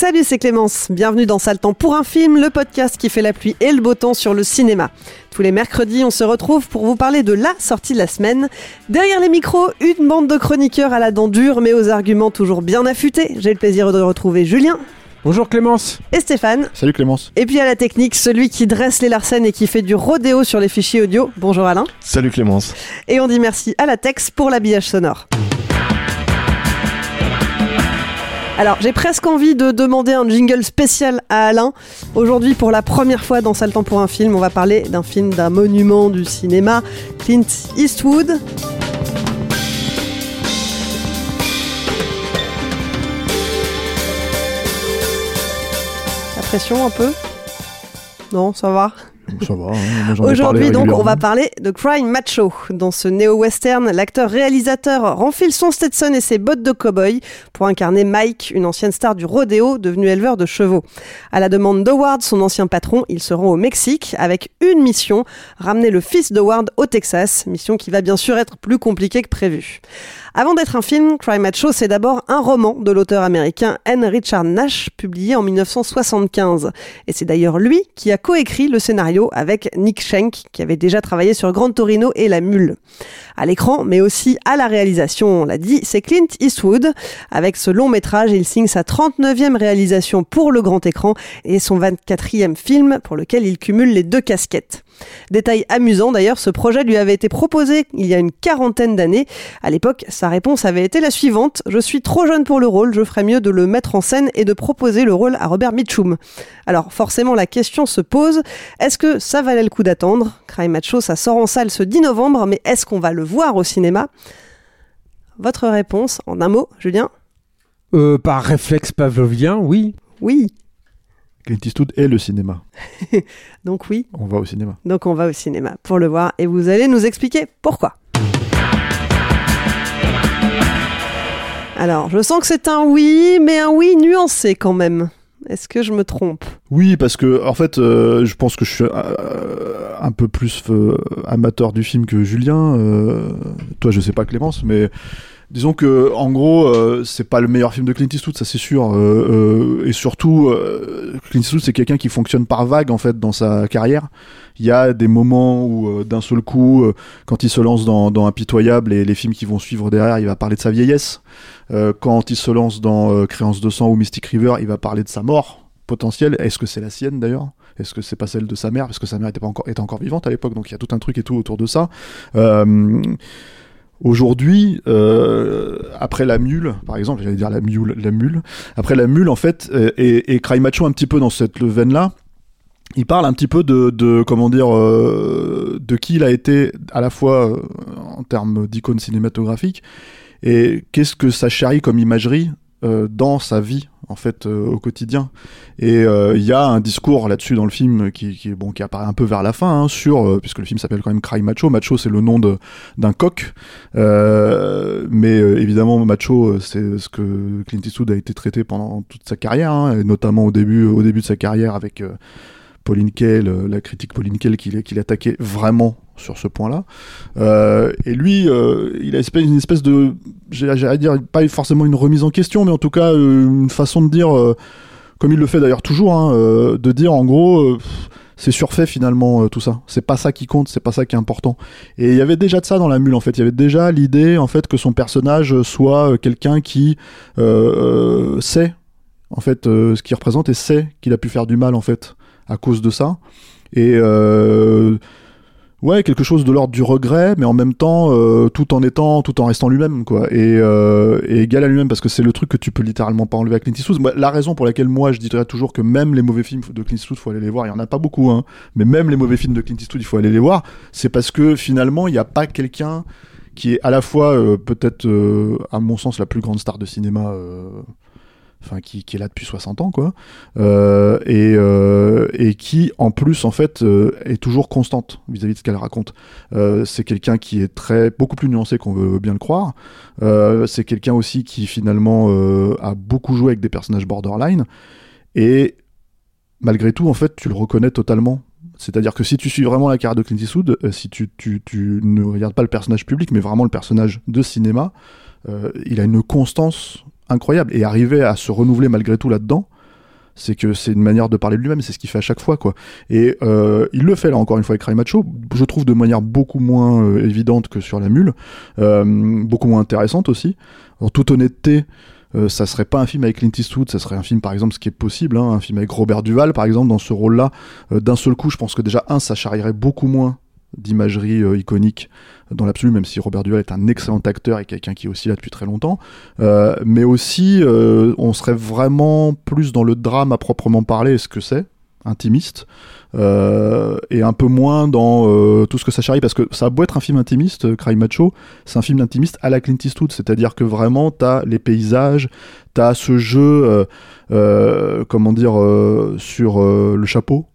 Salut, c'est Clémence. Bienvenue dans Sale Temps pour un film, le podcast qui fait la pluie et le beau temps sur le cinéma. Tous les mercredis, on se retrouve pour vous parler de la sortie de la semaine. Derrière les micros, une bande de chroniqueurs à la dent dure, mais aux arguments toujours bien affûtés. J'ai le plaisir de retrouver Julien Bonjour Clémence. et Stéphane. Salut Clémence. Et puis à la technique, celui qui dresse les larcènes et qui fait du rodéo sur les fichiers audio. Bonjour Alain. Salut Clémence. Et on dit merci à la Tex pour l'habillage sonore. Alors, j'ai presque envie de demander un jingle spécial à Alain. Aujourd'hui, pour la première fois dans Sale Temps pour un film, on va parler d'un film d'un monument du cinéma, Clint Eastwood. La pression un peu? Non, ça va? Ça va, hein, Aujourd'hui, donc, on va parler de Crime Macho. Dans ce néo-western, l'acteur-réalisateur renfile son Stetson et ses bottes de cow-boy pour incarner Mike, une ancienne star du rodéo devenue éleveur de chevaux. À la demande d'Howard, son ancien patron, il se rend au Mexique avec une mission, ramener le fils d'Howard au Texas, mission qui va bien sûr être plus compliquée que prévu. Avant d'être un film, Crime Macho, c'est d'abord un roman de l'auteur américain N. Richard Nash, publié en 1975. Et c'est d'ailleurs lui qui a coécrit le scénario avec Nick Schenk, qui avait déjà travaillé sur Grand Torino et La Mule. À l'écran, mais aussi à la réalisation, on l'a dit, c'est Clint Eastwood. Avec ce long métrage, il signe sa 39e réalisation pour le grand écran et son 24e film pour lequel il cumule les deux casquettes. Détail amusant d'ailleurs, ce projet lui avait été proposé il y a une quarantaine d'années. À l'époque, sa réponse avait été la suivante Je suis trop jeune pour le rôle, je ferais mieux de le mettre en scène et de proposer le rôle à Robert Mitchum. Alors forcément, la question se pose est-ce que ça valait le coup d'attendre? Crime Macho, ça sort en salle ce 10 novembre, mais est-ce qu'on va le voir au cinéma? Votre réponse en un mot, Julien? Euh, par réflexe pavlovien, oui. Oui. Clint Eastwood est le cinéma. Donc oui, On va au cinéma. donc on va au cinéma pour le voir et vous allez nous expliquer pourquoi. Alors, je sens que c'est un oui, mais un oui nuancé quand même. Est-ce que je me trompe? Oui, parce que en fait, euh, je pense que je suis euh, un peu plus euh, amateur du film que Julien. Euh, toi, je sais pas Clémence, mais disons que en gros, euh, c'est pas le meilleur film de Clint Eastwood, ça c'est sûr. Euh, euh, et surtout, euh, Clint Eastwood, c'est quelqu'un qui fonctionne par vague en fait dans sa carrière. Il y a des moments où euh, d'un seul coup, euh, quand il se lance dans, dans Impitoyable et les films qui vont suivre derrière, il va parler de sa vieillesse. Quand il se lance dans Créance de sang ou Mystic River, il va parler de sa mort potentielle. Est-ce que c'est la sienne d'ailleurs? Est-ce que c'est pas celle de sa mère? Parce que sa mère était, pas encore, était encore vivante à l'époque, donc il y a tout un truc et tout autour de ça. Euh, Aujourd'hui, euh, après la mule, par exemple, j'allais dire la mule, la mule. Après la mule, en fait, euh, et, et un petit peu dans cette veine-là, il parle un petit peu de, comment dire, euh, de qui il a été à la fois en termes d'icône cinématographique et qu'est-ce que ça charrie comme imagerie dans sa vie en fait euh, au quotidien. Et euh, il y a un discours là-dessus dans le film qui, qui bon qui apparaît un peu vers la fin hein, sur euh, puisque le film s'appelle quand même Cry Macho. Macho c'est le nom d'un coq. Euh, mais euh, évidemment Macho euh, c'est ce que Clint Eastwood a été traité pendant toute sa carrière hein, et notamment au début au début de sa carrière avec euh, Pauline Kael, euh, la critique Pauline Kael qu'il qu'il attaquait vraiment sur ce point-là. Euh, et lui, euh, il a une espèce de, à dire, pas forcément une remise en question, mais en tout cas euh, une façon de dire, comme il le fait d'ailleurs toujours, hein, de dire en gros, c'est surfait finalement tout ça. C'est pas ça qui compte, c'est pas ça qui est important. Et il y avait déjà de ça dans la mule en fait. Il y avait déjà l'idée en fait que son personnage soit quelqu'un qui sait en fait ce qu'il représente et sait qu'il a pu faire du mal en fait à cause de ça. Et ouais, quelque chose de l'ordre du regret, mais en même temps, euh, tout en étant, tout en restant lui-même, quoi. Et, euh, et égal à lui-même, parce que c'est le truc que tu peux littéralement pas enlever à Clint Eastwood. La raison pour laquelle moi, je dirais toujours que même les mauvais films de Clint Eastwood, faut aller les voir. Il y en a pas beaucoup, hein. Mais même les mauvais films de Clint Eastwood, il faut aller les voir. C'est parce que finalement, il n'y a pas quelqu'un qui est à la fois euh, peut-être, à mon sens, la plus grande star de cinéma. Enfin, qui, est là depuis 60 ans, quoi, euh, et, euh, et qui, en plus, en fait, euh, est toujours constante vis-à-vis de ce qu'elle raconte. C'est quelqu'un qui est très beaucoup plus nuancé qu'on veut bien le croire. C'est quelqu'un aussi qui finalement a beaucoup joué avec des personnages borderline et malgré tout en fait tu le reconnais totalement. C'est-à-dire que si tu suis vraiment la carrière de Clint Eastwood, si tu, ne regardes pas le personnage public mais vraiment le personnage de cinéma, il a une constance incroyable et arriver à se renouveler malgré tout là-dedans c'est que c'est une manière de parler de lui-même, c'est ce qu'il fait à chaque fois, quoi. Et euh, il le fait là encore une fois avec Cry Macho, je trouve de manière beaucoup moins euh, évidente que sur la mule, euh, beaucoup moins intéressante aussi. En toute honnêteté, ça serait pas un film avec Clint Eastwood, ça serait un film par exemple, ce qui est possible, hein, un film avec Robert Duval par exemple dans ce rôle-là. D'un seul coup, je pense que déjà un, ça charrierait beaucoup moins d'imagerie euh, iconique dans l'absolu, même si Robert Duval est un excellent acteur et quelqu'un qui est aussi là depuis très longtemps. Euh, mais aussi, euh, on serait vraiment plus dans le drame à proprement parler, ce que c'est, intimiste, et un peu moins dans tout ce que ça charrie, parce que ça a beau être un film intimiste, Cry Macho, c'est un film intimiste à la Clint Eastwood, c'est-à-dire que vraiment, t'as les paysages, t'as ce jeu, comment dire, sur le chapeau,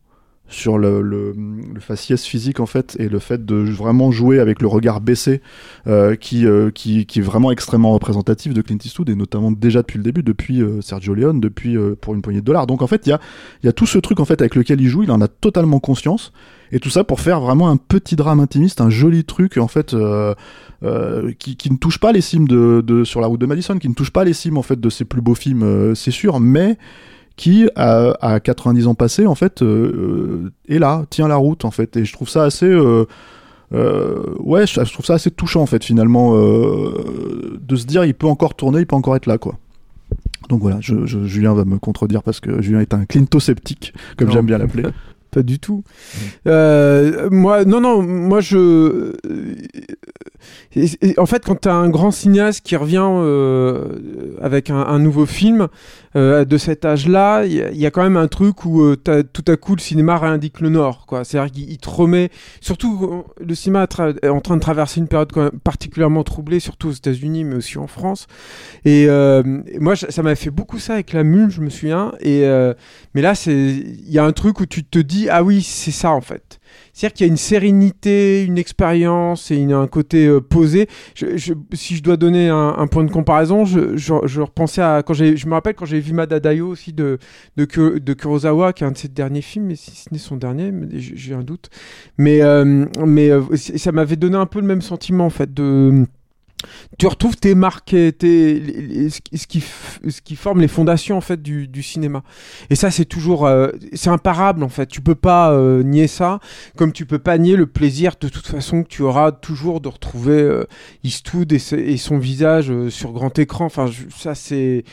sur le, le, faciès physique en fait et le fait de vraiment jouer avec le regard baissé euh, qui, euh, qui, qui est vraiment extrêmement représentatif de Clint Eastwood et notamment déjà depuis le début depuis euh, Sergio Leone depuis pour une poignée de dollars. Donc en fait il y a, y a tout ce truc en fait avec lequel il joue il en a totalement conscience. Et tout ça pour faire vraiment un petit drame intimiste un joli truc en fait qui, qui ne touche pas les cimes de, de sur la route de Madison qui ne touche pas les cimes en fait de ses plus beaux films c'est sûr. Mais qui à, à 90 ans passés en fait euh, est là tient la route en fait et je trouve ça assez euh, euh, ouais je, je trouve ça assez touchant en fait finalement euh, de se dire il peut encore tourner il peut encore être là quoi donc voilà je, je- Julien va me contredire parce que Julien est un clinto-sceptique comme j'aime bien l'appeler Pas du tout. Euh, moi, non, non, moi je. En fait, quand tu as un grand cinéaste qui revient euh, avec un, nouveau film euh, de cet âge-là, il y, a- quand même un truc où euh, t'as- tout à coup le cinéma réindique le Nord. C'est-à-dire qu'il il te remet. Surtout, le cinéma est en train de traverser une période particulièrement troublée, surtout aux États-Unis, mais aussi en France. Et moi, ça m'a fait beaucoup ça avec la mule, je me souviens. Et. mais là, il y a un truc où tu te dis ah oui, c'est ça en fait. C'est-à-dire qu'il y a une sérénité, une expérience et une- un côté euh, posé. Si je dois donner un, point de comparaison, je, je, repensais à quand je me rappelle quand j'ai vu Madadayo aussi de de, de Kurosawa, qui est un de ses derniers films, mais si ce n'est son dernier, j'ai un doute. Mais euh, mais euh, ça m'avait donné un peu le même sentiment en fait de tu retrouves tes marques, et tes, ce qui- ce qui, forme les fondations en fait du, du cinéma. Et ça, c'est toujours, euh, c'est imparable en fait. Tu peux pas euh, nier ça, comme tu peux pas nier le plaisir de toute façon que tu auras toujours de retrouver euh, Eastwood et, son visage euh, sur grand écran. Enfin, ça c'est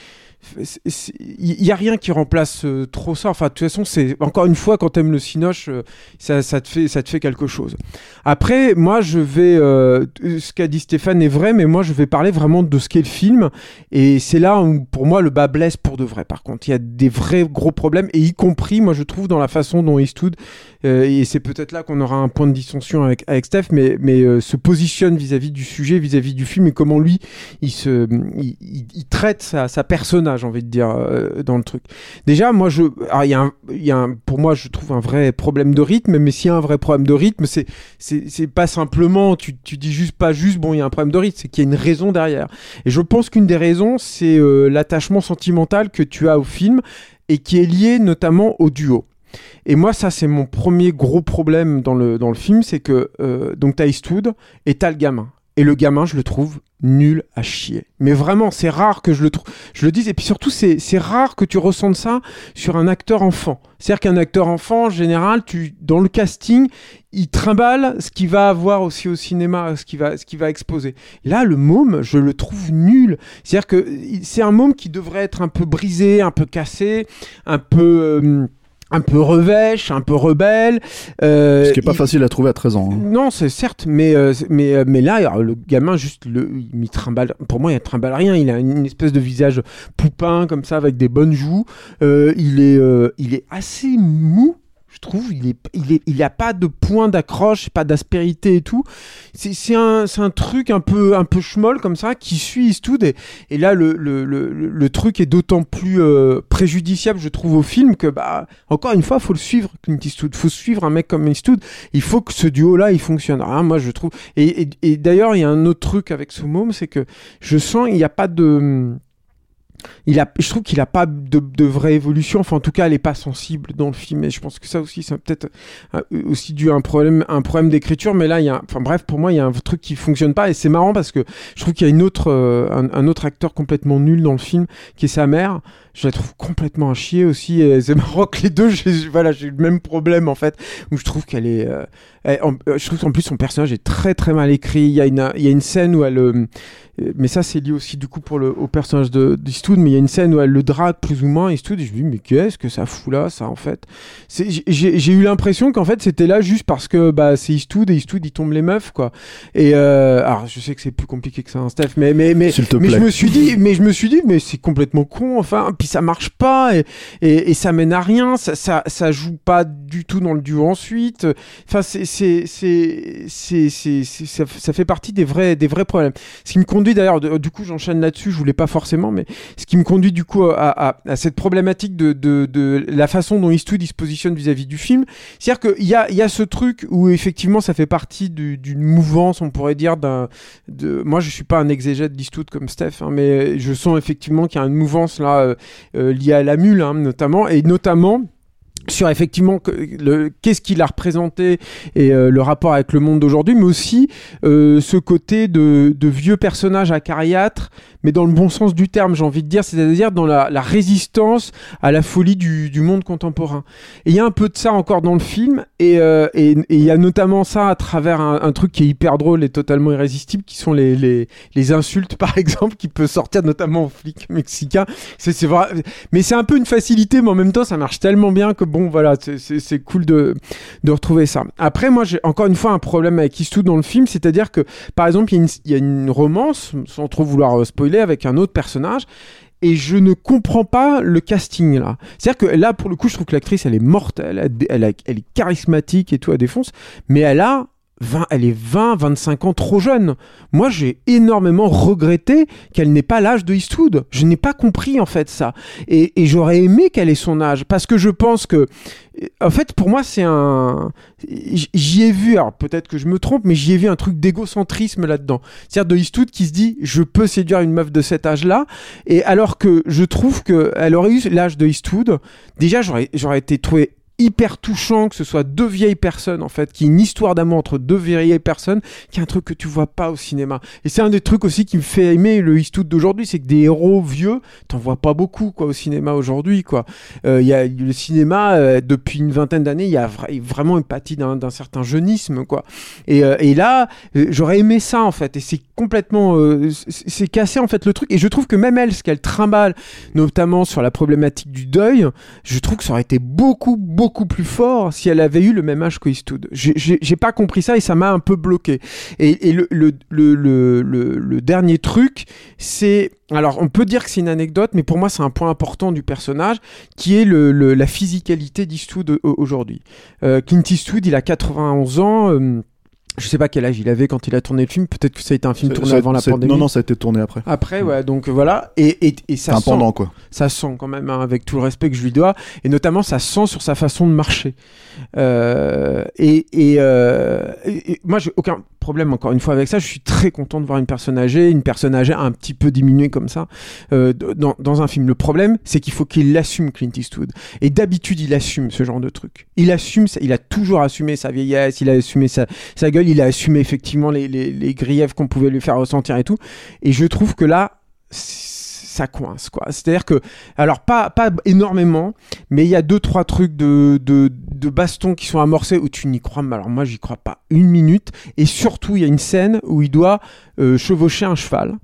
il y a rien qui remplace euh, trop ça. Enfin, de toute façon, c'est encore une fois quand t'aimes le cinoche, euh, ça, te fait ça te fait quelque chose. Après, moi, je vais euh, ce qu'a dit Stéphane est vrai, mais moi, je vais parler vraiment de ce qu'est le film. Et c'est là où, pour moi, le bas blesse pour de vrai. Par contre, il y a des vrais gros problèmes, et y compris, moi, je trouve dans la façon dont Eastwood et c'est peut-être là qu'on aura un point de dissension avec, avec Steph, mais, mais euh, se positionne vis-à-vis du sujet, vis-à-vis du film, et comment lui, il, se, il, il- traite sa, sa personnage, j'ai envie de dire, euh, dans le truc. Déjà, moi, je, alors, y a un, y a un, pour moi, je trouve un vrai problème de rythme, mais s'il y a un vrai problème de rythme, c'est, c'est pas simplement, tu, tu dis juste pas juste, bon, il y a un problème de rythme, c'est qu'il y a une raison derrière. Et je pense qu'une des raisons, c'est euh, l'attachement sentimental que tu as au film et qui est lié notamment au duo. Et moi, ça, c'est mon premier gros problème dans le, dans le film, c'est que euh, donc t'as Eastwood et t'as le gamin. Et le gamin, je le trouve nul à chier. Mais vraiment, c'est rare que je le trouve. Je le dis, et puis surtout, c'est rare que tu ressentes ça sur un acteur enfant. C'est-à-dire qu'un acteur enfant, en général, tu, dans le casting, il trimballe ce qu'il va avoir aussi au cinéma, ce qu'il va, va exposer. Là, le môme, je le trouve nul. C'est-à-dire que c'est un môme qui devrait être un peu brisé, un peu cassé, un peu. euh, un peu revêche, un peu rebelle. euh, Ce qui est pas il- facile à trouver à 13 ans. hein. non, c'est certes, mais, euh, mais, euh, mais là, alors, le gamin, juste, le, il trimballe, pour moi, il trimballe rien. Il a une, une espèce de visage poupin, comme ça, avec des bonnes joues. Euh, il, est, euh, il est assez mou. Trouve, il est, il est, il a pas de point d'accroche, pas d'aspérité et tout. C'est, un, un truc un peu, un peu schmoll comme ça qui suit Eastwood et, et là le, le, le, le truc est d'autant plus euh, préjudiciable, je trouve, au film que bah encore une fois, faut le suivre, Clint Eastwood. Faut suivre un mec comme Eastwood. Il faut que ce duo-là, il fonctionne. Ah, moi, je trouve. Et, et, et d'ailleurs, il y a un autre truc avec ce môme, c'est que je sens il n'y a pas de il a, je trouve qu'il a pas de, vraie évolution. Enfin, en tout cas, elle est pas sensible dans le film. Et je pense que ça aussi, c'est peut-être euh, aussi dû à un problème, un problème d'écriture. Mais là, il y a, enfin bref, pour moi, il y a un truc qui fonctionne pas. Et c'est marrant parce que je trouve qu'il y a une autre, euh, un autre acteur complètement nul dans le film, qui est sa mère. Je la trouve complètement à chier aussi. Et c'est marrant que les deux, j'ai, voilà, j'ai le même problème en fait, où je trouve qu'elle est, euh, elle- en- euh, je trouve qu'en plus son personnage est très très mal écrit. Il y a une, il y a une scène où elle, euh, mais ça c'est lié aussi du coup pour le, au personnage de d'Eastwood, mais il y a une scène où elle le drague plus ou moins Eastwood et je me dis mais qu'est-ce que ça fout là ça en fait? C'est- j'ai j'ai eu l'impression qu'en fait c'était là juste parce que bah c'est Eastwood et Eastwood il tombe les meufs quoi et euh, alors je sais que c'est plus compliqué que ça hein, Steph mais mais mais mais plaît. je me suis dit mais je me suis dit mais c'est complètement con enfin puis ça marche pas et, ça mène à rien ça, ça joue pas du tout dans le duo ensuite. Enfin c'est c'est c'est ça, fait partie des vrais des vrais problèmes. Ce qui me conduit d'ailleurs du coup j'enchaîne là-dessus je voulais pas forcément mais ce qui me conduit du coup à, cette problématique de, la façon dont Eastwood se positionne vis-à-vis du film. C'est-à-dire qu'il y a, y a ce truc où effectivement ça fait partie du- d'une mouvance on pourrait dire d'un de moi je suis pas un exégète d'Eastwood comme Steph hein, mais je sens effectivement qu'il y a une mouvance là euh, euh, liée à la mule hein, notamment et notamment sur effectivement qu'est-ce qu'il a représenté et euh, le rapport avec le monde d'aujourd'hui, mais aussi euh, ce côté de, de vieux personnages acariâtres, mais dans le bon sens du terme, j'ai envie de dire, c'est-à-dire dans la, résistance à la folie du, monde contemporain. Et il y a un peu de ça encore dans le film, et euh, il y a notamment ça à travers un, truc qui est hyper drôle et totalement irrésistible, qui sont les, les, les insultes, par exemple, qui peut sortir notamment aux flics mexicains. C'est c'est vrai, mais c'est un peu une facilité, mais en même temps, ça marche tellement bien que bon, voilà, c'est- cool de, de retrouver ça. Après, moi, j'ai encore une fois un problème avec Eastwood dans le film, c'est-à-dire que, par exemple, il y, a une- romance, sans trop vouloir euh, avec un autre personnage. Et je ne comprends pas le casting là. C'est-à-dire que là, pour le coup, je trouve que l'actrice, elle est mortelle, elle, elle, est charismatique et tout, elle défonce, mais elle a 20, elle est 20, 25 ans trop jeune. Moi, j'ai énormément regretté qu'elle n'ait pas l'âge de Eastwood. Je n'ai pas compris en fait ça. Et, et j'aurais aimé qu'elle ait son âge parce que je pense que, en fait, pour moi, c'est un. J'y ai vu, alors peut-être que je me trompe, mais j'y ai vu un truc d'égocentrisme là-dedans. C'est-à-dire de Eastwood qui se dit, je peux séduire une meuf de cet âge-là, et alors que je trouve que elle aurait eu l'âge de Eastwood, déjà j'aurais été trouvé hyper touchant que ce soit deux vieilles personnes en fait qui une histoire d'amour entre deux vieilles personnes qui est un truc que tu vois pas au cinéma. Et c'est un des trucs aussi qui me fait aimer le Eastwood d'aujourd'hui c'est que des héros vieux t'en vois pas beaucoup quoi au cinéma aujourd'hui quoi. Euh, il y a le cinéma euh, depuis une vingtaine d'années il y a vra- vraiment une partie d'un d'un certain jeunisme quoi. Et, euh, et là j'aurais aimé ça en fait. Et c'est complètement c'est cassé en fait le truc. Et je trouve que même elle ce qu'elle trimballe notamment sur la problématique du deuil je trouve que ça aurait été beaucoup beaucoup plus fort si elle avait eu le même âge qu'Eastwood. J'ai- J'ai pas compris ça et ça m'a un peu bloqué. Et, le, dernier truc, c'est... Alors, on peut dire que c'est une anecdote, mais pour moi, c'est un point important du personnage, qui est la physicalité d'Eastwood au- aujourd'hui. Euh, Clint Eastwood, il a 91 ans... euh, je sais pas quel âge il avait quand il a tourné le film. Peut-être que ça a été un film tourné avant la pandémie. Non, non, ça a été tourné après. Après, ouais, donc voilà. Et, et, et ça sent pendant, quoi. ça sent quand même, hein, avec tout le respect que je lui dois, et notamment ça sent sur sa façon de marcher. Euh, et, et, euh, et- moi, j'ai aucun problème encore une fois avec ça. Je suis très content de voir une personne âgée, une personne âgée un petit peu diminuée comme ça euh, dans, dans un film. Le problème, c'est qu'il faut qu'il l'assume, Clint Eastwood. Et d'habitude, il assume ce genre de truc. Il assume, il a toujours assumé sa vieillesse, il a assumé sa, sa gueule, il a assumé effectivement les, les, griefs qu'on pouvait lui faire ressentir et tout. Et je trouve que là, ça coince quoi. C'est-à-dire que, alors pas, pas énormément, mais il y a deux trois trucs de, de, de baston qui sont amorcés où tu n'y crois, mais alors moi j'y crois pas une minute. Et surtout, il y a une scène où il doit euh, chevaucher un cheval.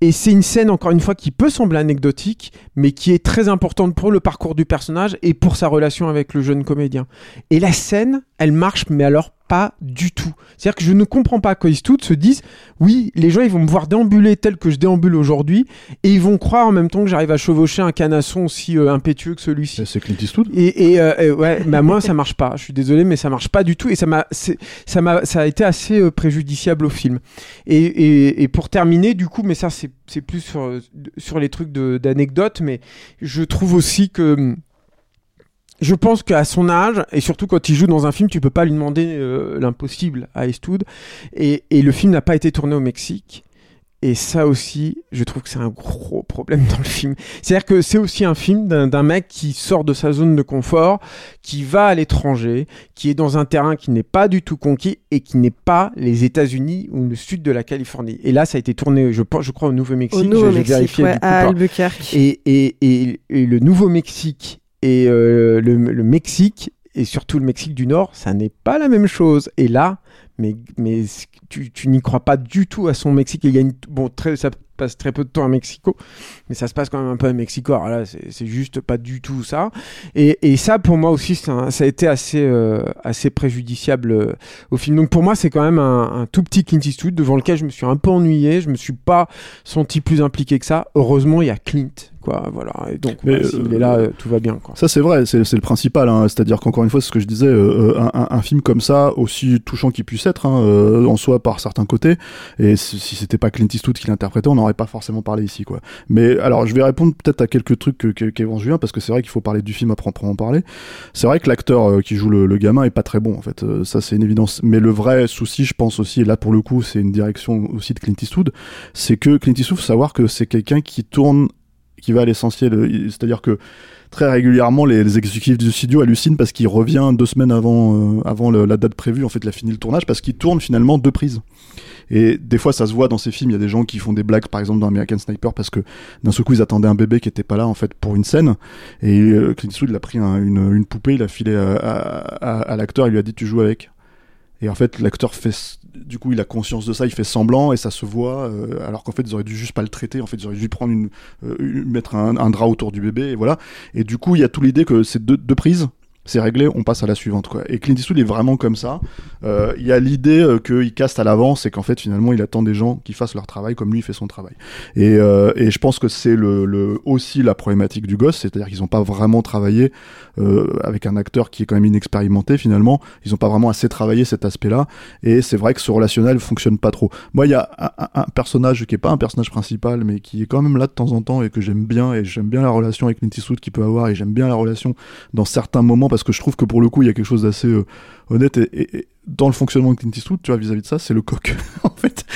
Et c'est une scène, encore une fois, qui peut sembler anecdotique, mais qui est très importante pour le parcours du personnage et pour sa relation avec le jeune comédien. Et la scène, elle marche, mais alors pas du tout. C'est-à-dire que je ne comprends pas que Eastwood se dise, oui, les gens, ils vont me voir déambuler tel que je déambule aujourd'hui, et ils vont croire en même temps que j'arrive à chevaucher un canasson aussi euh, impétueux que celui-ci. C'est Clint Eastwood. Et, et, euh, et ouais, bah moi ça marche pas. Je suis désolé, mais ça marche pas du tout. Et ça m'a, ça m'a, ça a été assez euh, préjudiciable au film. Et, et, et pour terminer, du coup, mais ça c'est, c'est plus sur, les trucs d'anecdotes, mais je trouve aussi que je pense qu'à son âge, et surtout quand il joue dans un film, tu peux pas lui demander euh, l'impossible à Eastwood. Et le film n'a pas été tourné au Mexique. Et ça aussi, je trouve que c'est un gros problème dans le film. C'est-à-dire que c'est aussi un film d'un mec qui sort de sa zone de confort, qui va à l'étranger, qui est dans un terrain qui n'est pas du tout conquis et qui n'est pas les États-Unis ou le sud de la Californie. Et là, ça a été tourné, je, pense, je crois, au Nouveau-Mexique. Au vérifié, ouais, à Albuquerque. et, et, et, et le Nouveau-Mexique et euh, le, le Mexique, et surtout le Mexique du Nord, ça n'est pas la même chose. Et là, mais, mais tu, tu n'y crois pas du tout à son Mexique. Il une, bon, très, ça passe très peu de temps à Mexico, mais ça se passe quand même un peu à Mexico. Alors là, c'est juste pas du tout ça. Et, et ça, pour moi aussi, un- ça a été assez, euh, assez préjudiciable euh, au film. Donc pour moi, c'est quand même un, un tout petit Clint Eastwood devant lequel je me suis un peu ennuyé. Je me suis pas senti plus impliqué que ça. Heureusement, il y a Clint, quoi. Voilà. Et donc, Mais, voilà, s'il euh, est là, euh, tout va bien, quoi. Ça c'est vrai, c'est c'est le principal. Hein. C'est-à-dire qu'encore une fois, c'est ce que je disais, euh, un, un- un film comme ça, aussi touchant qu'il puisse être, hein, euh, en soi par certains côtés, et si si c'était pas Clint Eastwood qui l'interprétait, on n'aurait pas forcément parlé ici, quoi. Mais alors, je vais répondre peut-être à quelques trucs que- que- qu'avance Julien, parce que c'est vrai qu'il faut parler du film à proprement parler. C'est vrai que l'acteur euh, qui joue le, le gamin est pas très bon, en fait. Euh, ça, c'est une évidence. Mais le vrai souci, je pense aussi, et là pour le coup, c'est une direction aussi de Clint Eastwood, c'est que Clint Eastwood, faut savoir que c'est quelqu'un qui tourne, qui va à l'essentiel. euh, C'est-à-dire que très régulièrement, les, exécutifs du studio hallucinent parce qu'il revient deux semaines avant, euh, avant la date prévue. En fait, il a fini le tournage parce qu'il tourne finalement deux prises. Et des fois, ça se voit dans ces films. Il y a des gens qui font des blagues, par exemple dans American Sniper, parce que d'un seul coup, ils attendaient un bébé qui était pas là en fait pour une scène. Et euh, Clint Eastwood, il a pris un- une, poupée, il a filé à, l'acteur, il lui a dit tu joues avec. Et en fait, l'acteur fait, du coup, il a conscience de ça, il fait semblant et ça se voit. euh, alors qu'en fait, ils auraient dû juste pas le traiter. En fait, ils auraient dû prendre une, euh, mettre un, drap autour du bébé et voilà. Et du coup, il y a tout l'idée que c'est deux, deux prises. C'est réglé, on passe à la suivante. Et Clint Eastwood est vraiment comme ça. Euh, Il y a l'idée euh, qu'il caste à l'avance et qu'en fait finalement il attend des gens qui fassent leur travail comme lui fait son travail. Et, euh, je pense que c'est aussi la problématique du gosse, c'est-à-dire qu'ils n'ont pas vraiment travaillé euh, avec un acteur qui est quand même inexpérimenté finalement. Ils n'ont pas vraiment assez travaillé cet aspect-là. Et c'est vrai que ce relationnel fonctionne pas trop. Moi il y a un, personnage qui est pas un personnage principal mais qui est quand même là de temps en temps et que j'aime bien et j'aime bien la relation avec Clint Eastwood qu'il peut avoir et j'aime bien la relation dans certains moments parce que je trouve que pour le coup il y a quelque chose d'assez euh, honnête et, et- et dans le fonctionnement de Clint Eastwood, tu vois, vis-à-vis de ça, c'est le coq. en fait,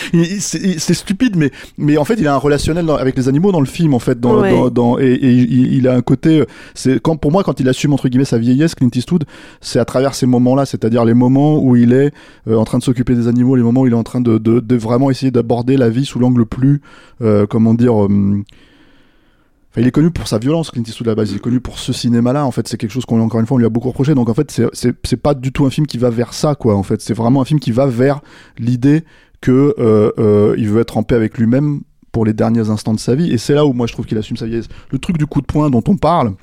c'est stupide, mais mais en fait, il a un relationnel dans- avec les animaux dans le film, en fait, dans, Ouais. dans, dans- et, et il, a un côté. euh, C'est quand pour moi, quand il assume entre guillemets sa vieillesse, Clint Eastwood, c'est à travers ces moments-là, c'est-à-dire les moments où il est euh, en train de s'occuper des animaux, les moments où il est en train de, de, de vraiment essayer d'aborder la vie sous l'angle plus, euh, comment dire. Il est connu pour sa violence, Clint Eastwood à la base. Il est connu pour ce cinéma-là. En fait, c'est quelque chose qu'on encore une fois on lui a beaucoup reproché. Donc en fait, c'est pas du tout un film qui va vers ça, quoi. En fait, c'est vraiment un film qui va vers l'idée que euh, euh, il veut être en paix avec lui-même pour les derniers instants de sa vie. Et c'est là où moi je trouve qu'il assume sa vieillesse. Le truc du coup de poing dont on parle.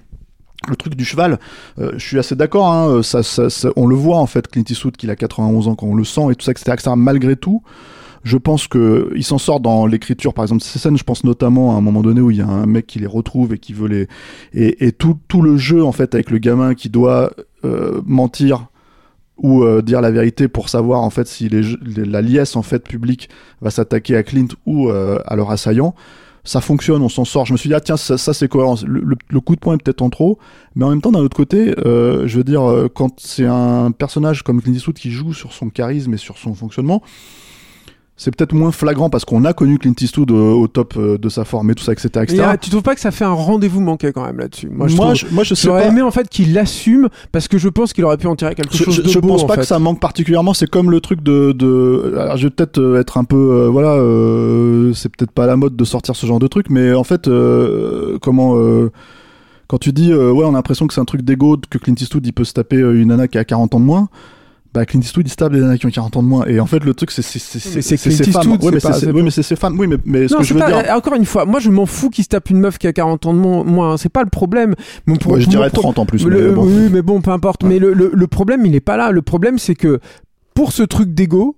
le truc du cheval, euh, je suis assez d'accord. Hein, ça- on le voit en fait, Clint Eastwood, qu'il a 91 ans quand on le sent et tout ça, etc. etc. Malgré tout, je pense que il s'en sort dans l'écriture. Par exemple, ces scènes, je pense notamment à un moment donné où il y a un mec qui les retrouve et qui veut les et, tout, tout le jeu en fait avec le gamin qui doit euh, mentir ou euh, dire la vérité pour savoir en fait si la liesse en fait publique va s'attaquer à Clint ou euh, à leur assaillant ça fonctionne, on s'en sort. Je me suis dit, ah tiens, ça, ça, c'est cohérent. Le, le- le coup de poing est peut-être en trop, mais en même temps, d'un autre côté, euh, je veux dire, euh, quand c'est un personnage comme Clint Eastwood qui joue sur son charisme et sur son fonctionnement, c'est peut-être moins flagrant parce qu'on a connu Clint Eastwood au, au top euh, de sa forme et tout ça, etc. Etc. euh, tu trouves pas que ça fait un rendez-vous manqué quand même là-dessus? Moi, je moi, trouve- je, moi, je sais J'aurais pas. aimé en fait qu'il l'assume parce que je pense qu'il aurait pu en tirer quelque Je, chose je- de je beau. pense en pas fait. que ça manque particulièrement. C'est comme le truc de. de alors, je vais peut-être euh, être un peu. euh, voilà, euh, c'est peut-être pas la mode de sortir ce genre de truc, mais en fait, euh, comment. euh, quand tu dis, euh, ouais, on a l'impression que c'est un truc d'ego, que Clint Eastwood il peut se taper euh, une nana qui a 40 ans de moins. Bah, Clint Eastwood il se tape des nanas qui ont 40 ans de moins. Et en fait, le truc, c'est c'est c'est Mais c'est c'est Clint. Eastwood, Ouais, mais c'est oui, mais c'est ces femmes. Oui, mais, mais ce Non, que je c'est veux pas, dire. euh, encore une fois, moi je m'en fous qu'il se tape une meuf qui a 40 ans de mo- moins, c'est pas le problème. Mais pour- Ouais, je dirais pour- 30 en plus. le- mais bon. Oui, mais bon, peu importe. Mais le, le- le problème, il est pas là. Le problème, c'est que pour ce truc d'ego,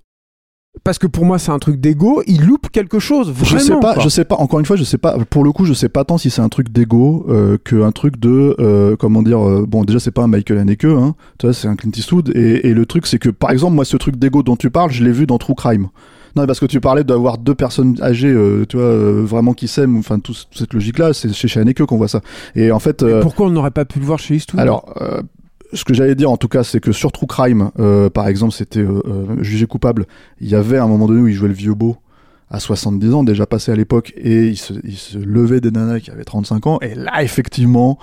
parce que pour moi c'est un truc d'ego, il loupe quelque chose. Vraiment, je sais pas, quoi. je sais pas. Encore une fois, je sais pas. Pour le coup, je sais pas tant si c'est un truc d'ego euh, que un truc de euh, comment dire. euh, bon, déjà c'est pas un Michael Haneke, hein. Tu vois, c'est un Clint Eastwood. Et, et le truc, c'est que par exemple, moi, ce truc d'ego dont tu parles, je l'ai vu dans True Crime. Non, parce que tu parlais d'avoir deux personnes âgées, euh, tu vois, euh, vraiment qui s'aiment. Enfin, tout- toute cette logique-là, c'est chez Haneke qu'on voit ça. Et en fait, euh, Pourquoi on n'aurait pas pu le voir chez Eastwood? alors, euh, ce que j'allais dire en tout cas, c'est que sur True Crime, euh, par exemple, c'était euh, euh, jugé coupable. Il y avait un moment donné où il jouait le vieux beau à 70 ans, déjà passé à l'époque, et il se, il se levait des nanas qui avaient 35 ans. Et là, effectivement,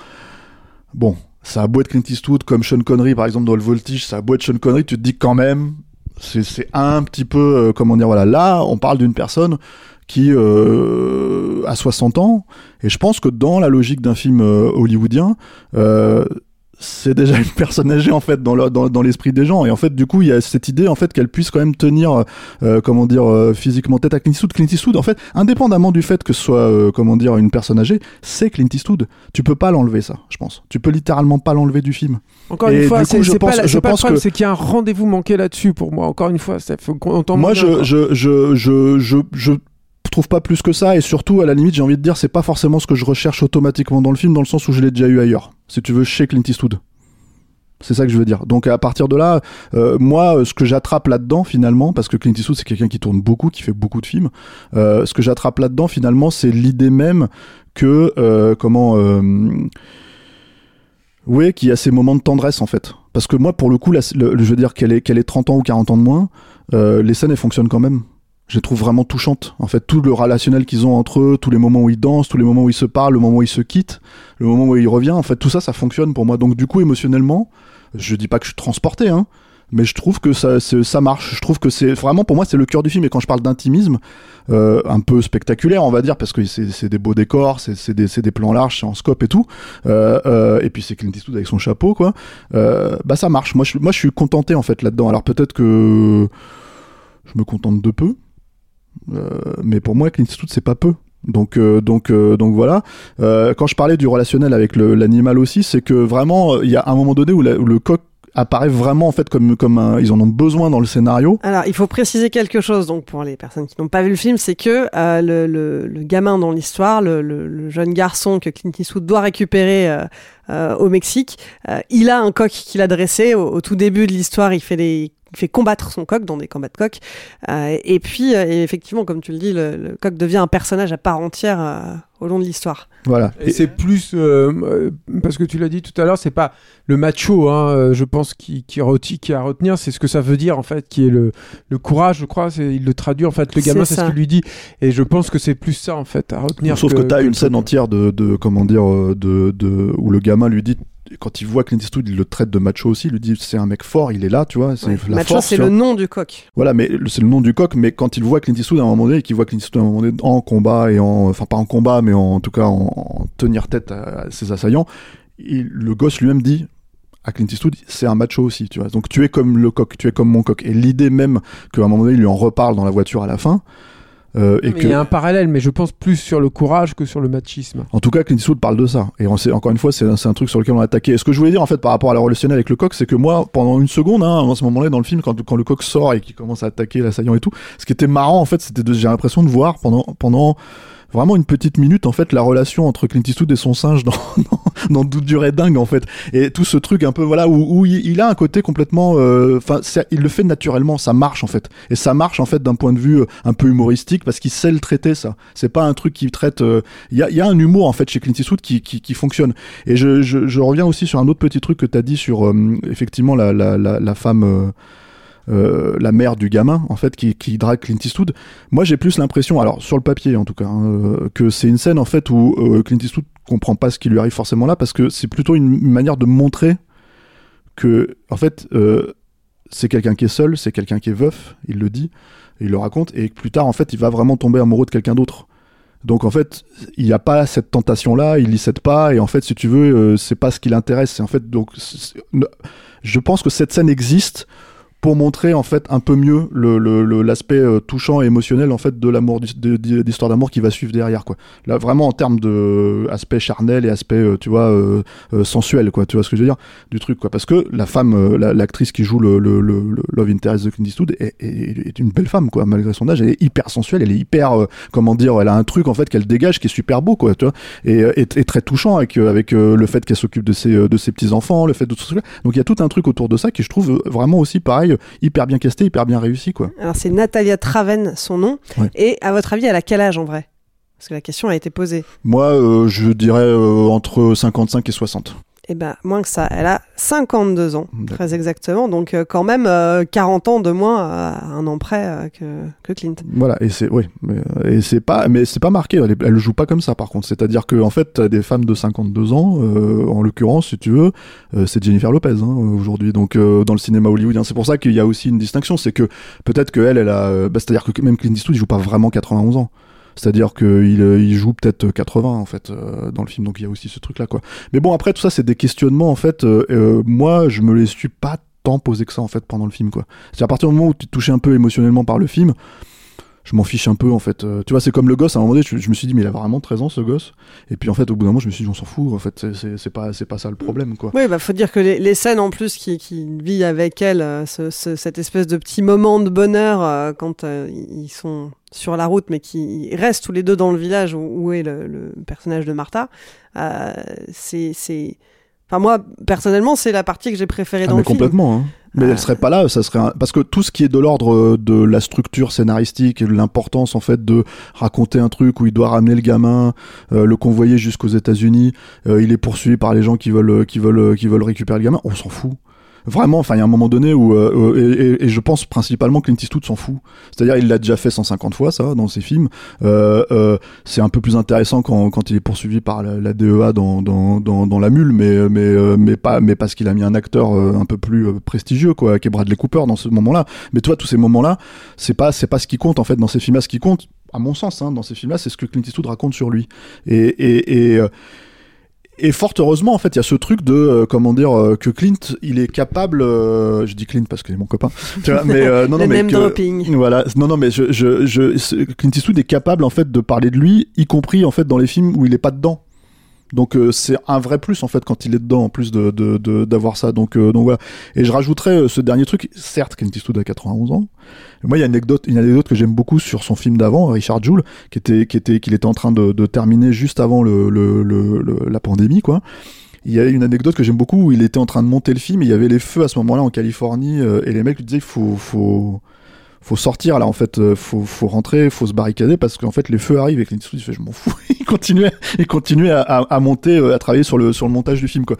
bon, ça a beau être Clint Eastwood, comme Sean Connery, par exemple, dans le Voltige, ça a beau être Sean Connery, tu te dis quand même, c'est c'est un petit peu, euh, comment dire, voilà, là, on parle d'une personne qui euh, a 60 ans, et je pense que dans la logique d'un film euh, hollywoodien, euh, c'est déjà une personne âgée en fait dans le- dans, dans l'esprit des gens. Et en fait du coup il y a cette idée en fait qu'elle puisse quand même tenir euh, comment dire euh, physiquement tête à Clint Eastwood. Clint Eastwood en fait indépendamment du fait que ce soit euh, comment dire une personne âgée c'est Clint Eastwood. Tu peux pas l'enlever ça je pense. Tu peux littéralement pas l'enlever du film. Encore et une fois, coup, c'est je c'est pas, pense- la- je c'est pas le pense problème, que- c'est qu'il y a un rendez-vous manqué là-dessus pour moi. Encore une fois, ça faut qu'on entende moi je, je je je je je trouve pas plus que ça. Et surtout à la limite j'ai envie de dire c'est pas forcément ce que je recherche automatiquement dans le film dans le sens où je l'ai déjà eu ailleurs si tu veux chez Clint Eastwood c'est ça que je veux dire. Donc à partir de là, euh, moi, euh, ce que j'attrape là-dedans finalement, parce que Clint Eastwood c'est quelqu'un qui tourne beaucoup, qui fait beaucoup de films, euh, ce que j'attrape là-dedans finalement, c'est l'idée même que comment, oui, qu'il y a ces moments de tendresse en fait. Parce que moi, pour le coup, je veux dire qu'elle est qu'elle est 30 ans ou 40 ans de moins, les scènes elles fonctionnent quand même. Je les trouve vraiment touchantes. En fait, tout le relationnel qu'ils ont entre eux, tous les moments où ils dansent, tous les moments où ils se parlent, le moment où ils se quittent, le moment où ils reviennent, en fait, tout ça, ça fonctionne pour moi. Donc, du coup, émotionnellement, je dis pas que je suis transporté, hein, mais je trouve que ça, ça marche. Je trouve que c'est vraiment, pour moi, c'est le cœur du film. Et quand je parle d'intimisme, euh, un peu spectaculaire, on va dire, parce que c'est des beaux décors, c'est des, plans larges, c'est en scope et tout. Euh, euh, et puis c'est Clint Eastwood avec son chapeau, quoi. Euh, bah ça marche. Moi, je, moi, je suis contenté en fait là-dedans. Alors peut-être que je me contente de peu, mais pour moi, Clint Eastwood, c'est pas peu. Donc, euh, donc, euh, donc voilà. Euh, quand je parlais du relationnel avec l'animal aussi, c'est que vraiment, il y a un moment donné où, le coq apparaît vraiment en fait comme comme un, ils en ont besoin dans le scénario. Alors, il faut préciser quelque chose donc pour les personnes qui n'ont pas vu le film, c'est que euh, le, gamin dans l'histoire, le, jeune garçon que Clint Eastwood doit récupérer euh, euh, au Mexique, euh, il a un coq qu'il a dressé au, au tout début de l'histoire. Il fait des il fait combattre son coq dans des combats de coq. Euh, et puis, euh, effectivement, comme tu le dis, le, le coq devient un personnage à part entière euh, au long de l'histoire. Voilà. Et c'est plus euh, parce que tu l'as dit tout à l'heure, c'est pas le macho, hein, je pense, qui qui, reti- qui a à retenir, c'est ce que ça veut dire en fait, qui est le, le courage, je crois. C'est il le traduit en fait. Le gamin, c'est ce qu'il lui dit, et je pense que c'est plus ça en fait à retenir. Sauf que, t'as que une le scène truc. entière de, de comment dire de, de où le gamin lui dit quand il voit Clint Eastwood, il le traite de macho aussi. Il lui dit c'est un mec fort, il est là, tu vois. C'est Ouais. la Macho, c'est le nom du coq. Voilà, mais c'est le nom du coq. Mais quand il voit Clint Eastwood à un moment donné, et qu'il voit Clint Eastwood à un moment donné en combat et en, enfin pas en combat, mais en, tout cas en, en tenir tête à, à ses assaillants, il- le gosse lui-même dit à Clint Eastwood, c'est un macho aussi, tu vois. Donc tu es comme le coq, tu es comme mon coq. Et l'idée même qu'à un moment donné, il lui en reparle dans la voiture à la fin, Euh, et Mais que Il y a un parallèle, mais je pense plus sur le courage que sur le machisme. En tout cas, Clint Eastwood parle de ça. Et on sait, encore une fois, c'est un, truc sur lequel on a attaqué. Et ce que je voulais dire, en fait, par rapport à la relationnelle avec le coq, c'est que moi, pendant une seconde, hein, à ce moment-là, dans le film, quand, quand le coq sort et qu'il commence à attaquer l'assaillant et tout, ce qui était marrant, en fait, c'était de, j'ai l'impression de voir pendant, pendant vraiment une petite minute, en fait, la relation entre Clint Eastwood et son singe dans, dans, dans Doute dur et dingue, en fait. Et tout ce truc un peu, voilà, où, où il, a un côté complètement, euh, enfin, il le fait naturellement, ça marche, en fait. Et ça marche, en fait, d'un point de vue euh, un peu humoristique, parce qu'il sait le traiter, ça. C'est pas un truc qui traite, euh, il y, a, y a un humour en fait chez Clint Eastwood qui, qui, qui fonctionne. Et je, je, je reviens aussi sur un autre petit truc que tu as dit sur euh, effectivement la, la, la, la femme, euh, la mère du gamin en fait qui, drague Clint Eastwood. Moi j'ai plus l'impression, alors sur le papier en tout cas, hein, euh, que c'est une scène en fait où euh, Clint Eastwood comprend pas ce qui lui arrive forcément là parce que c'est plutôt une, manière de montrer que en fait c'est quelqu'un qui est seul, c'est quelqu'un qui est veuf, il le dit, il le raconte, et plus tard, en fait, il va vraiment tomber amoureux de quelqu'un d'autre. Donc en fait, il n'y a pas cette tentation-là, il y cède pas, et en fait, si tu veux, c'est pas ce qui l'intéresse. En fait, donc, je pense que cette scène existe pour montrer en fait un peu mieux le- l'aspect euh, touchant et émotionnel en fait de l'amour d'histoire d'amour qui va suivre derrière quoi. Là vraiment en termes de euh, aspect charnel et aspect euh, tu vois sensuel quoi, tu vois ce que je veux dire? Du truc quoi. Parce que la femme la- l'actrice qui joue le, love interest de Clint Eastwood est, est, une belle femme quoi malgré son âge. Elle est hyper sensuelle elle est hyper comment dire elle a un truc en fait qu'elle dégage qui est super beau quoi tu vois. Et, et, et très touchant avec avec le fait qu'elle s'occupe de ses de ses petits enfants le fait de tout ça. Donc il y a tout un truc autour de ça qui je trouve vraiment aussi pareil euh, hyper bien casté hyper bien réussi quoi Alors c'est Natalia Traven, son nom. Ouais. Et à votre avis, elle a quel âge en vrai? Parce que la question a été posée. moi euh, je dirais euh, entre 55 et 60 Eh ben, moins que ça. Elle a 52 ans, très exactement. Donc, euh, quand même, euh, 40 ans de moins à un an près euh, que, que Clint. Voilà, et c'est oui, mais, euh, et c'est pas mais c'est pas marqué, elle, joue pas comme ça par contre, c'est-à-dire que en fait, des femmes de 52 ans euh, en l'occurrence, si tu veux, euh, c'est Jennifer Lopez hein, aujourd'hui. Donc euh, dans le cinéma hollywoodien, c'est pour ça qu'il y a aussi une distinction, c'est que peut-être que elle elle a euh, bah, c'est-à-dire que même Clint Eastwood, il joue pas vraiment 91 ans. C'est-à-dire qu'il euh, joue peut-être 80 en fait euh, dans le film, donc il y a aussi ce truc-là quoi. Mais bon après tout ça c'est des questionnements en fait. euh, moi je me les suis pas tant posé que ça en fait pendant le film quoi. C'est à partir du moment où tu es touché un peu émotionnellement par le film, je m'en fiche un peu en fait. Euh, tu vois, c'est comme le gosse. À un moment donné, je, me suis dit, mais il a vraiment 13 ans ce gosse. Et puis en fait, au bout d'un moment, je me suis dit, on s'en fout. En fait, c'est- pas, pas ça le problème quoi. Oui, bah faut dire que les, scènes en plus qui, qui vit avec elle, euh, ce- ce- cette espèce de petit moment de bonheur euh, quand ils sont sur la route, mais qui restent tous les deux dans le village où, est le, le personnage de Martha, c'est, enfin moi personnellement, c'est la partie que j'ai préférée Ah, dans mais le film. complètement. hein. Mais Euh. elle serait pas là, ça serait un- parce que tout ce qui est de l'ordre euh, de la structure scénaristique et l'importance en fait de raconter un truc où il doit ramener le gamin, euh, le convoyer jusqu'aux États-Unis, euh, il est poursuivi par les gens qui veulent, qui veulent, qui veulent récupérer le gamin, on s'en fout. Vraiment, enfin, il y a un moment donné où, euh, euh, et, et- et je pense principalement que Clint Eastwood s'en fout. C'est-à-dire, il l'a déjà fait 150 fois, ça, dans ses films. Euh, euh, c'est un peu plus intéressant quand, quand il est poursuivi par la, DEA dans, dans, dans, dans La Mule, mais, mais, euh, mais, pas, mais parce qu'il a mis un acteur euh, un peu plus prestigieux, quoi, qui est Bradley Cooper dans ce moment-là. Mais toi, tous ces moments-là, c'est pas, c'est pas ce qui compte, en fait, dans ces films-là. Ce qui compte, à mon sens, hein, dans ces films-là, c'est ce que Clint Eastwood raconte sur lui. Et, et, et, et fort heureusement, en fait, il y a ce truc de, euh, comment dire, euh, que Clint, il est capable, euh, je dis Clint parce qu'il est mon copain, tu vois, mais euh, non, non, mais que- voilà, non, non, mais je, je, je, Clint Eastwood est capable, en fait, de parler de lui, y compris, en fait, dans les films où il est pas dedans. Donc euh, c'est un vrai plus en fait quand il est dedans en plus de de- de- d'avoir ça. Donc euh, donc voilà. Et je rajouterais euh, ce dernier truc certes Clint Eastwood a 91 ans. Moi il y a une anecdote une anecdote que j'aime beaucoup sur son film d'avant Richard Jewell qui était qui était qu'il était en train de, de terminer juste avant le, le, le- la pandémie quoi. Il y a une anecdote que j'aime beaucoup où il était en train de monter le film. Et il y avait les feux à ce moment-là en Californie euh, et les mecs lui disaient il faut faut faut sortir là en fait euh, faut faut rentrer faut se barricader parce qu'en fait les feux arrivent et Clint Eastwood fait je m'en fous il continuait il continuait à, à, à monter euh, à travailler sur le sur le montage du film quoi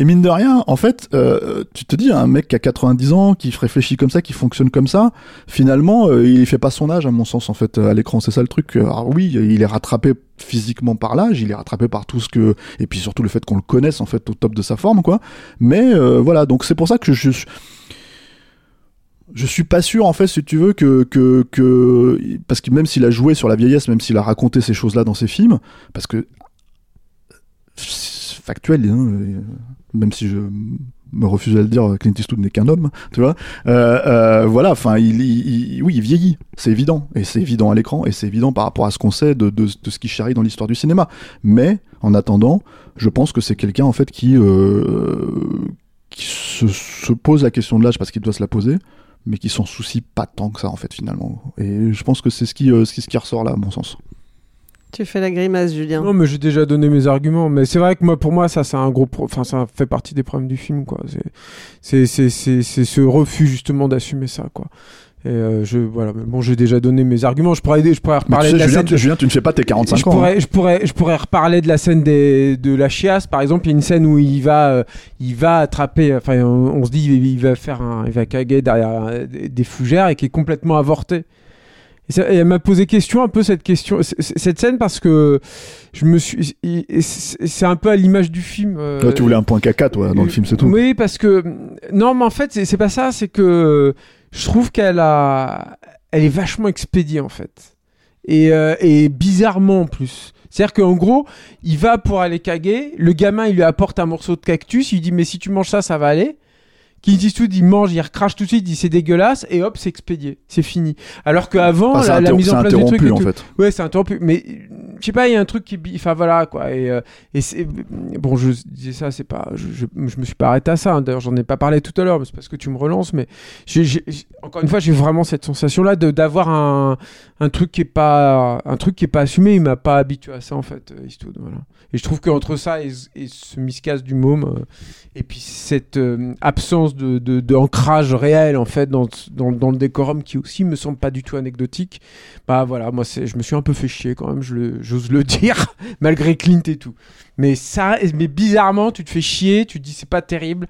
et mine de rien, en fait, euh, tu te dis, un mec qui a 90 ans, qui réfléchit comme ça, qui fonctionne comme ça, finalement, euh, il fait pas son âge, à mon sens, en fait, à l'écran. C'est ça le truc. Alors oui, il est rattrapé physiquement par l'âge, il est rattrapé par tout ce que... Et puis surtout le fait qu'on le connaisse, en fait, au top de sa forme, quoi. Mais euh, voilà, donc c'est pour ça que je... Je suis pas sûr, en fait, si tu veux, que... que, que... Parce que même s'il a joué sur la vieillesse, même s'il a raconté ces choses-là dans ses films, parce que factuel, hein, euh, même si je me refuser à le dire, Clint Eastwood n'est qu'un homme, tu vois. Euh, euh, voilà, enfin, il, oui, il vieillit, c'est évident, et c'est évident à l'écran, et c'est évident par rapport à ce qu'on sait de, de, ce qui charrie dans l'histoire du cinéma. Mais en attendant, je pense que c'est quelqu'un en fait qui qui se pose la question de l'âge parce qu'il doit se la poser, mais qui s'en soucie pas tant que ça en fait finalement. Et je pense que c'est ce qui, euh, ce qui, ce qui ressort là, à mon sens. Tu fais la grimace, Julien. Non, mais j'ai déjà donné mes arguments. Mais c'est vrai que moi, pour moi, ça, c'est un gros, pro- enfin, ça fait partie des problèmes du film, quoi. C'est, c'est, c'est, c'est, c'est ce refus justement d'assumer ça, quoi. Et euh, je, voilà. Mais bon, j'ai déjà donné mes arguments. Je pourrais, je pourrais Mais reparler tu sais, de la Julien, scène. tu, Julien, tu ne fais pas tes 45 je ans. hein. pourrais, je pourrais, je pourrais reparler de la scène des, de la chiasse, par exemple. Il y a une scène où il va, euh, il va attraper, enfin, on, on se dit, il, il va faire un, il va caguer derrière euh, des, des fougères et qui est complètement avorté. Et, ça- et elle m'a posé question, un peu cette question, cette scène parce que je me suis, c'est un peu à l'image du film. euh, Là, tu voulais un point caca, toi, dans le film, c'est tout. oui, parce que non, mais en fait, c'est pas ça. C'est que je trouve qu'elle a, elle est vachement expédiée en fait, et, euh, et bizarrement en plus. C'est-à-dire qu'en gros, il va pour aller caguer. Le gamin, il lui apporte un morceau de cactus. Il lui dit mais si tu manges ça, ça va aller. Clint Eastwood, il mange, il recrache tout de suite, il dit c'est dégueulasse, et hop, c'est expédié, c'est fini. Alors qu'avant, Enfin, la, la mise en place du truc. en tout- fait. Ouais, c'est interrompu. Mais je sais pas, il y a un truc qui. Enfin voilà, quoi. Et, euh, et c'est. Bon, je disais ça, c'est pas. Je, je, je me suis pas arrêté à ça. hein. D'ailleurs, j'en ai pas parlé tout à l'heure, mais c'est parce que tu me relances. Mais encore une fois, j'ai vraiment cette sensation-là d'avoir un, un truc qui est pas. Un truc qui est pas assumé. Il m'a pas habitué à ça, en fait, euh, Eastwood. Voilà. Et je trouve qu'entre ça et, et ce miscas du môme, euh, et puis cette euh, absence de, de, de ancrage réel, en fait, dans, dans, dans le décorum qui aussi me semble pas du tout anecdotique, bah voilà, moi c'est, je me suis un peu fait chier quand même, le- j'ose le dire, malgré Clint et tout. Mais ça, mais bizarrement, tu te fais chier, tu te dis c'est pas terrible,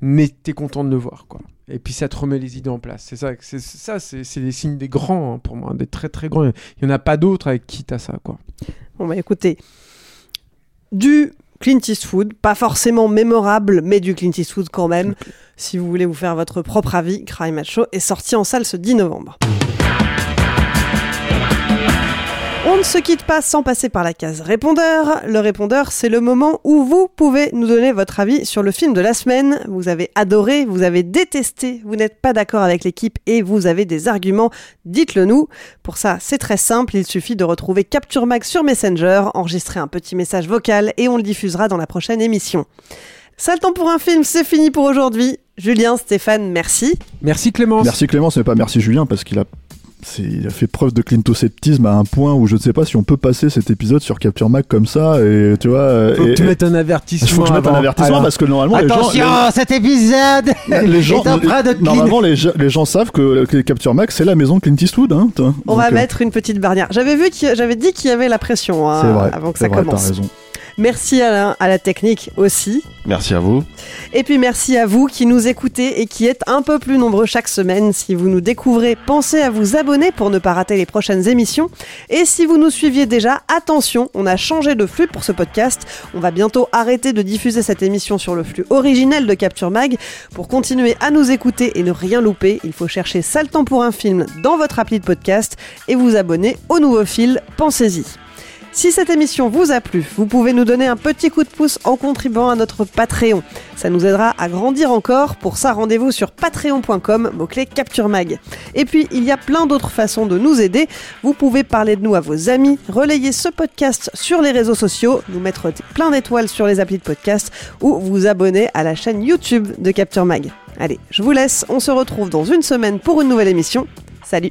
mais t'es content de le voir, quoi. Et puis ça te remet les idées en place. C'est ça, c'est ça, c'est, c'est les signes des grands hein, pour moi, des très très grands. Il y en a pas d'autres avec qui t'as ça, quoi. Bon bah écoutez, du Clint Eastwood, pas forcément mémorable, mais du Clint Eastwood quand même. Si vous voulez vous faire votre propre avis, Cry Macho est sorti en salle ce 10 novembre. On ne se quitte pas sans passer par la case répondeur. Le répondeur, c'est le moment où vous pouvez nous donner votre avis sur le film de la semaine. Vous avez adoré, vous avez détesté, vous n'êtes pas d'accord avec l'équipe et vous avez des arguments, dites-le nous. Pour ça, c'est très simple, il suffit de retrouver Capture Mag sur Messenger, enregistrer un petit message vocal et on le diffusera dans la prochaine émission. Ça le temps pour un film, c'est fini pour aujourd'hui. Julien, Stéphane, merci. Merci Clémence. Merci Clémence, mais pas merci Julien, parce qu'il a, c'est- il a fait preuve de clintosceptisme à un point où je ne sais pas si on peut passer cet épisode sur Capture Mac comme ça, et tu vois. Faut et- que tu et- mettes un avertissement. Il faut que je mette un avertissement Alors, parce que normalement Attention, cet épisode les gens, les, les gens, est empreint de clean. normalement les, gens- les gens savent que, que Capture Mac c'est la maison Clint Eastwood. Hein. On Donc, va euh, mettre une petite barrière. J'avais vu qu'il- j'avais dit qu'il y avait la pression hein, vrai. avant que c'est ça vrai, commence. T'as raison. Merci Alain à la technique aussi. Merci à vous. Et puis merci à vous qui nous écoutez et qui êtes un peu plus nombreux chaque semaine. Si vous nous découvrez, pensez à vous abonner pour ne pas rater les prochaines émissions. Et si vous nous suiviez déjà, attention, on a changé de flux pour ce podcast. On va bientôt arrêter de diffuser cette émission sur le flux originel de Capture Mag. Pour continuer à nous écouter et ne rien louper, il faut chercher Sale temps pour un film dans votre appli de podcast et vous abonner au nouveau fil. Pensez-y. Si cette émission vous a plu, vous pouvez nous donner un petit coup de pouce en contribuant à notre Patreon. Ça nous aidera à grandir encore. Pour ça, rendez-vous sur patreon.com, mot-clé Capture Mag. Et puis, il y a plein d'autres façons de nous aider. Vous pouvez parler de nous à vos amis, relayer ce podcast sur les réseaux sociaux, nous mettre plein d'étoiles sur les applis de podcast ou vous abonner à la chaîne YouTube de Capture Mag. Allez, je vous laisse. On se retrouve dans une semaine pour une nouvelle émission. Salut